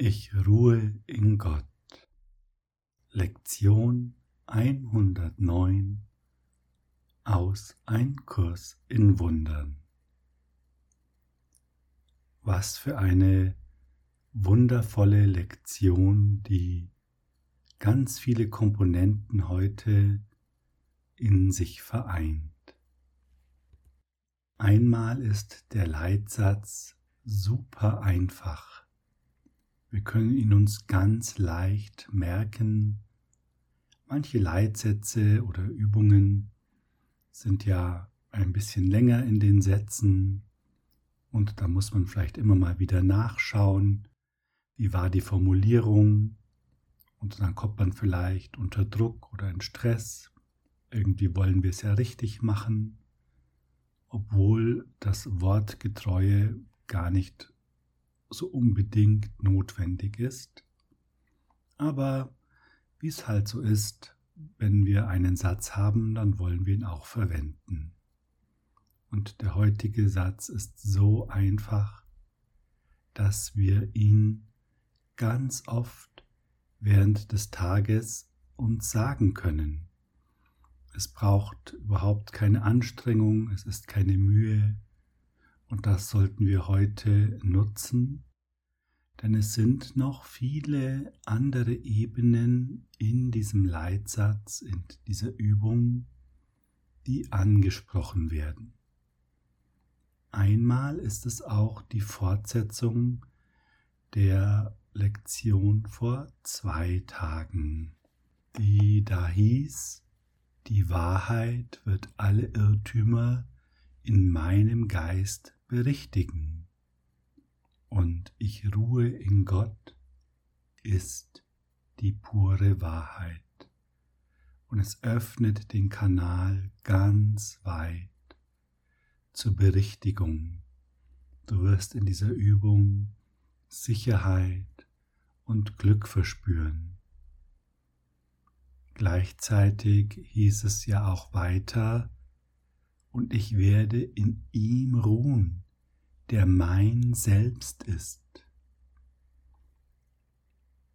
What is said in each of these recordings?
Ich ruhe in Gott. Lektion 109 aus Ein Kurs in Wundern. Was für eine wundervolle Lektion, die ganz viele Komponenten heute in sich vereint. Einmal ist der Leitsatz super einfach. Wir können ihn uns ganz leicht merken. Manche Leitsätze oder Übungen sind ja ein bisschen länger in den Sätzen und da muss man vielleicht immer mal wieder nachschauen, wie war die Formulierung und dann kommt man vielleicht unter Druck oder in Stress. Irgendwie wollen wir es ja richtig machen, obwohl das Wortgetreue gar nicht so unbedingt notwendig ist. Aber wie es halt so ist, wenn wir einen Satz haben, dann wollen wir ihn auch verwenden. Und der heutige Satz ist so einfach, dass wir ihn ganz oft während des Tages uns sagen können. Es braucht überhaupt keine Anstrengung, es ist keine Mühe, und das sollten wir heute nutzen, denn es sind noch viele andere Ebenen in diesem Leitsatz, in dieser Übung, die angesprochen werden. Einmal ist es auch die Fortsetzung der Lektion vor zwei Tagen, die da hieß, die Wahrheit wird alle Irrtümer in meinem Geist berichtigen. Und ich ruhe in Gott ist die pure Wahrheit. Und es öffnet den Kanal ganz weit zur Berichtigung. Du wirst in dieser Übung Sicherheit und Glück verspüren. Gleichzeitig hieß es ja auch weiter, und ich werde in ihm ruhen, der mein Selbst ist.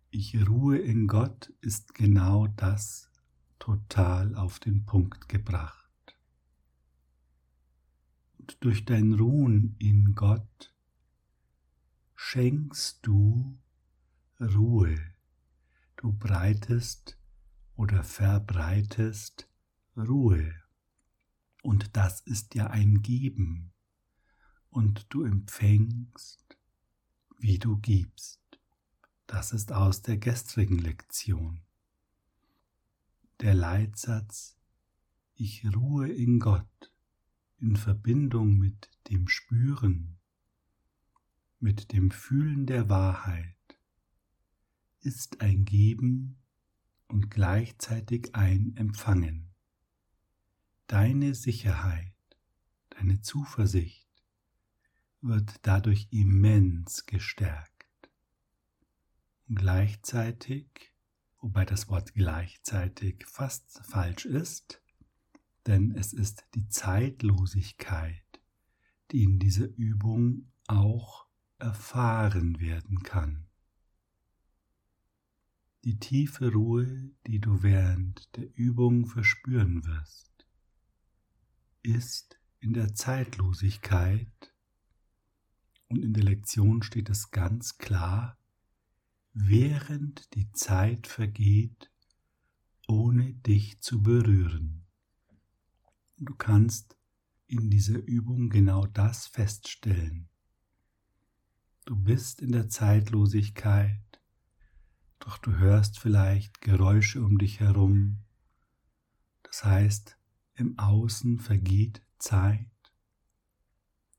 Ich ruhe in Gott ist genau das total auf den Punkt gebracht. Und durch dein Ruhen in Gott schenkst du Ruhe. Du breitest oder verbreitest Ruhe. Und das ist ja ein Geben. Und du empfängst, wie du gibst. Das ist aus der gestrigen Lektion. Der Leitsatz Ich ruhe in Gott in Verbindung mit dem Spüren, mit dem Fühlen der Wahrheit, ist ein Geben und gleichzeitig ein Empfangen deine Sicherheit, deine Zuversicht wird dadurch immens gestärkt. Und gleichzeitig, wobei das Wort gleichzeitig fast falsch ist, denn es ist die Zeitlosigkeit, die in dieser Übung auch erfahren werden kann. Die tiefe Ruhe, die du während der Übung verspüren wirst ist in der Zeitlosigkeit und in der Lektion steht es ganz klar, während die Zeit vergeht, ohne dich zu berühren. Du kannst in dieser Übung genau das feststellen. Du bist in der Zeitlosigkeit, doch du hörst vielleicht Geräusche um dich herum. Das heißt, im Außen vergeht Zeit,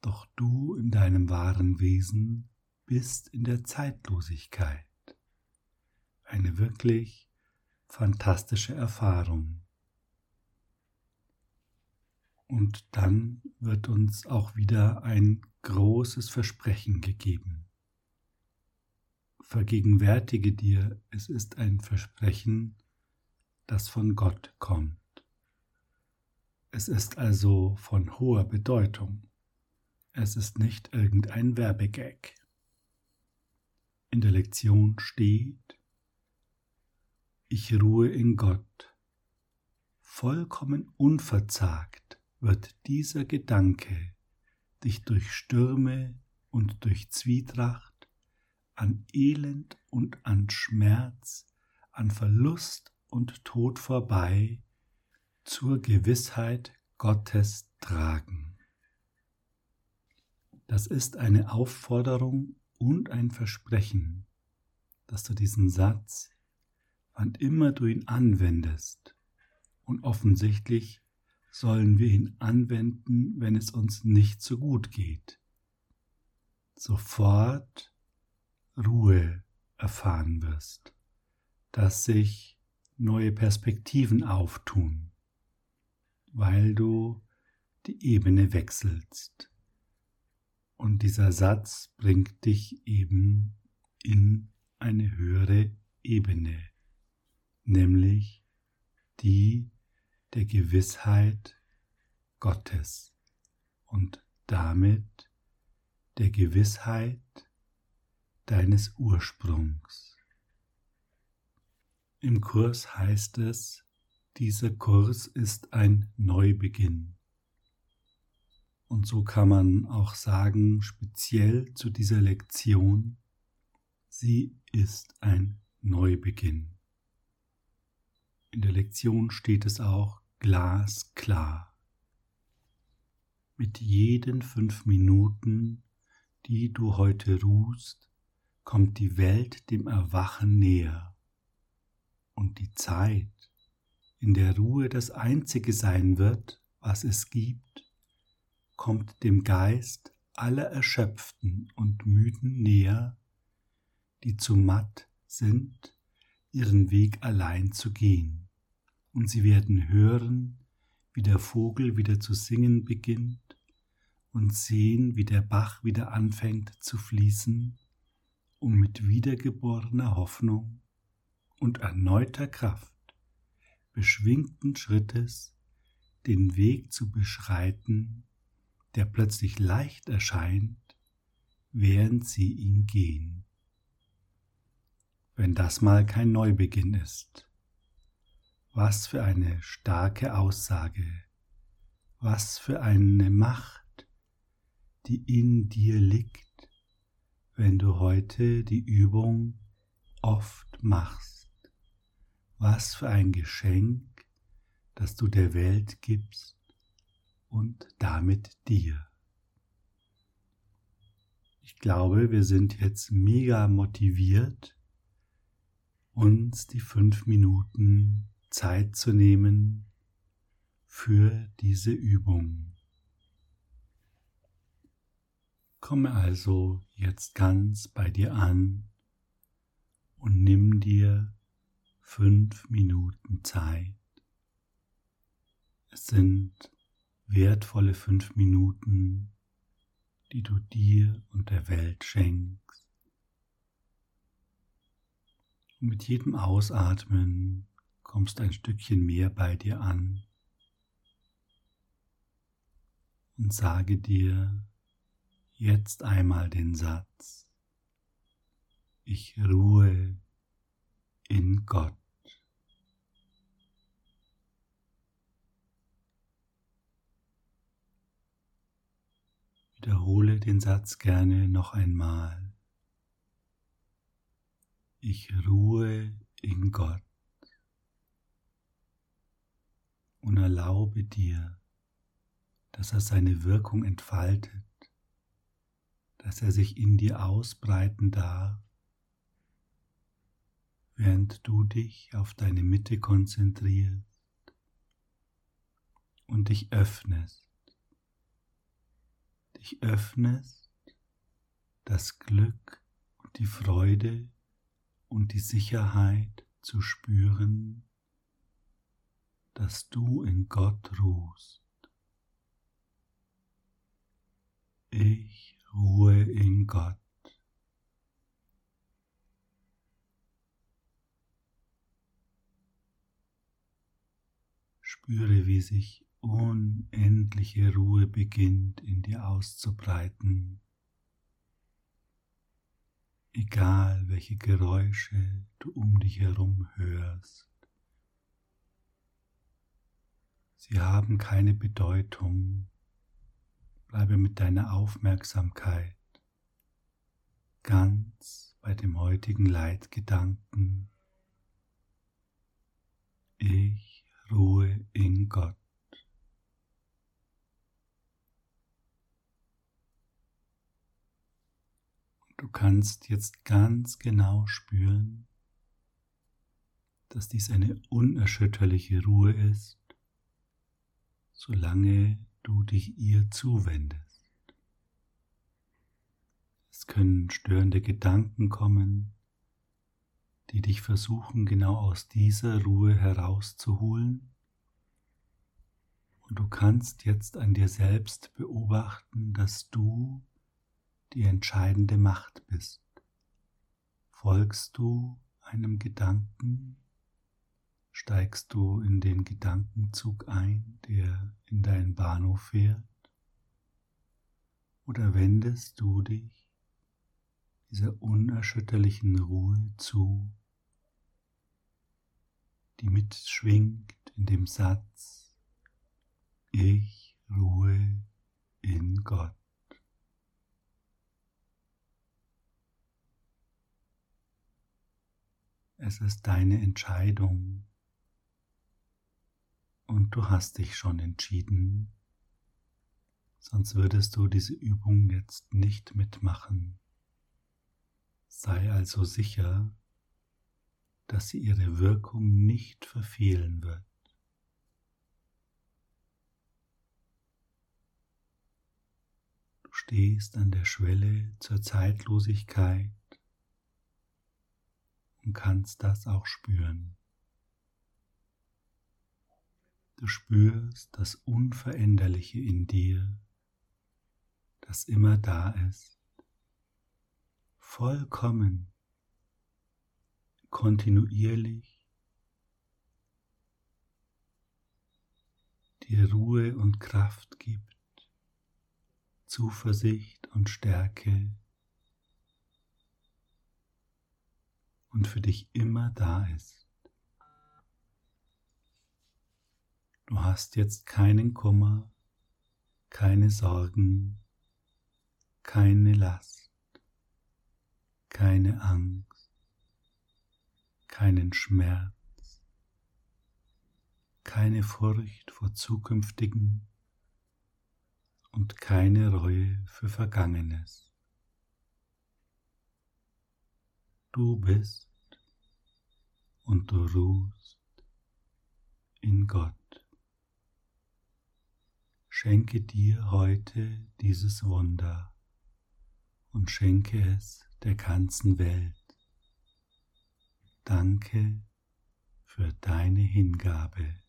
doch du in deinem wahren Wesen bist in der Zeitlosigkeit. Eine wirklich fantastische Erfahrung. Und dann wird uns auch wieder ein großes Versprechen gegeben. Vergegenwärtige dir, es ist ein Versprechen, das von Gott kommt. Es ist also von hoher Bedeutung. Es ist nicht irgendein Werbegag. in der Lektion steht, ich ruhe in Gott. Vollkommen unverzagt wird dieser Gedanke dich durch Stürme und durch Zwietracht, an Elend und an Schmerz, an Verlust und Tod vorbei zur Gewissheit Gottes tragen. Das ist eine Aufforderung und ein Versprechen, dass du diesen Satz, wann immer du ihn anwendest, und offensichtlich sollen wir ihn anwenden, wenn es uns nicht so gut geht, sofort Ruhe erfahren wirst, dass sich neue Perspektiven auftun, weil du die Ebene wechselst. Und dieser Satz bringt dich eben in eine höhere Ebene, nämlich die der Gewissheit Gottes und damit der Gewissheit deines Ursprungs. Im Kurs heißt es, dieser Kurs ist ein Neubeginn. Und so kann man auch sagen, speziell zu dieser Lektion, sie ist ein Neubeginn. In der Lektion steht es auch glasklar. Mit jeden fünf Minuten, die du heute ruhst, kommt die Welt dem Erwachen näher. Und die Zeit, in der Ruhe das Einzige sein wird, was es gibt, kommt dem Geist aller Erschöpften und Müden näher, die zu matt sind, ihren Weg allein zu gehen, und sie werden hören, wie der Vogel wieder zu singen beginnt, und sehen, wie der Bach wieder anfängt zu fließen, um mit wiedergeborener Hoffnung und erneuter Kraft, beschwingten Schrittes den Weg zu beschreiten, der plötzlich leicht erscheint, während sie ihn gehen. Wenn das mal kein Neubeginn ist. Was für eine starke Aussage, was für eine Macht, die in dir liegt, wenn du heute die Übung oft machst. Was für ein Geschenk, das du der Welt gibst und damit dir. Ich glaube, wir sind jetzt mega motiviert, uns die fünf Minuten Zeit zu nehmen für diese Übung. Komme also jetzt ganz bei dir an und nimm dir fünf Minuten Zeit. Es sind wertvolle fünf Minuten, die du dir und der Welt schenkst. Und mit jedem Ausatmen kommst ein Stückchen mehr bei dir an und sage dir jetzt einmal den Satz, ich ruhe in Gott. Wiederhole den Satz gerne noch einmal. Ich ruhe in Gott und erlaube dir, dass er seine Wirkung entfaltet, dass er sich in dir ausbreiten darf, während du dich auf deine Mitte konzentrierst und dich öffnest dich öffnest, das Glück und die Freude und die Sicherheit zu spüren, dass du in Gott ruhst. Ich ruhe in Gott. Spüre, wie sich unendliche Ruhe beginnt in dir auszubreiten. egal welche Geräusche du um dich herum hörst. Sie haben keine Bedeutung. Bleibe mit deiner Aufmerksamkeit ganz bei dem heutigen Leitgedanken. Ich ruhe in Gott. Du kannst jetzt ganz genau spüren, dass dies eine unerschütterliche Ruhe ist, solange du dich ihr zuwendest. Es können störende Gedanken kommen, die dich versuchen genau aus dieser Ruhe herauszuholen. Und du kannst jetzt an dir selbst beobachten, dass du die entscheidende Macht bist. Folgst du einem Gedanken? Steigst du in den Gedankenzug ein, der in deinen Bahnhof fährt? Oder wendest du dich dieser unerschütterlichen Ruhe zu, die mitschwingt in dem Satz, ich ruhe in Gott. Es ist deine Entscheidung und du hast dich schon entschieden, sonst würdest du diese Übung jetzt nicht mitmachen. Sei also sicher, dass sie ihre Wirkung nicht verfehlen wird. Du stehst an der Schwelle zur Zeitlosigkeit und kannst das auch spüren. Du spürst das Unveränderliche in dir, das immer da ist, vollkommen, kontinuierlich, dir Ruhe und Kraft gibt, Zuversicht und Stärke und für dich immer da ist. Du hast jetzt keinen Kummer, keine Sorgen, keine Last, keine Angst, keinen Schmerz, keine Furcht vor zukünftigen und keine Reue für Vergangenes. Du bist und du ruhst in Gott. Schenke dir heute dieses Wunder und schenke es der ganzen Welt. Danke für deine Hingabe.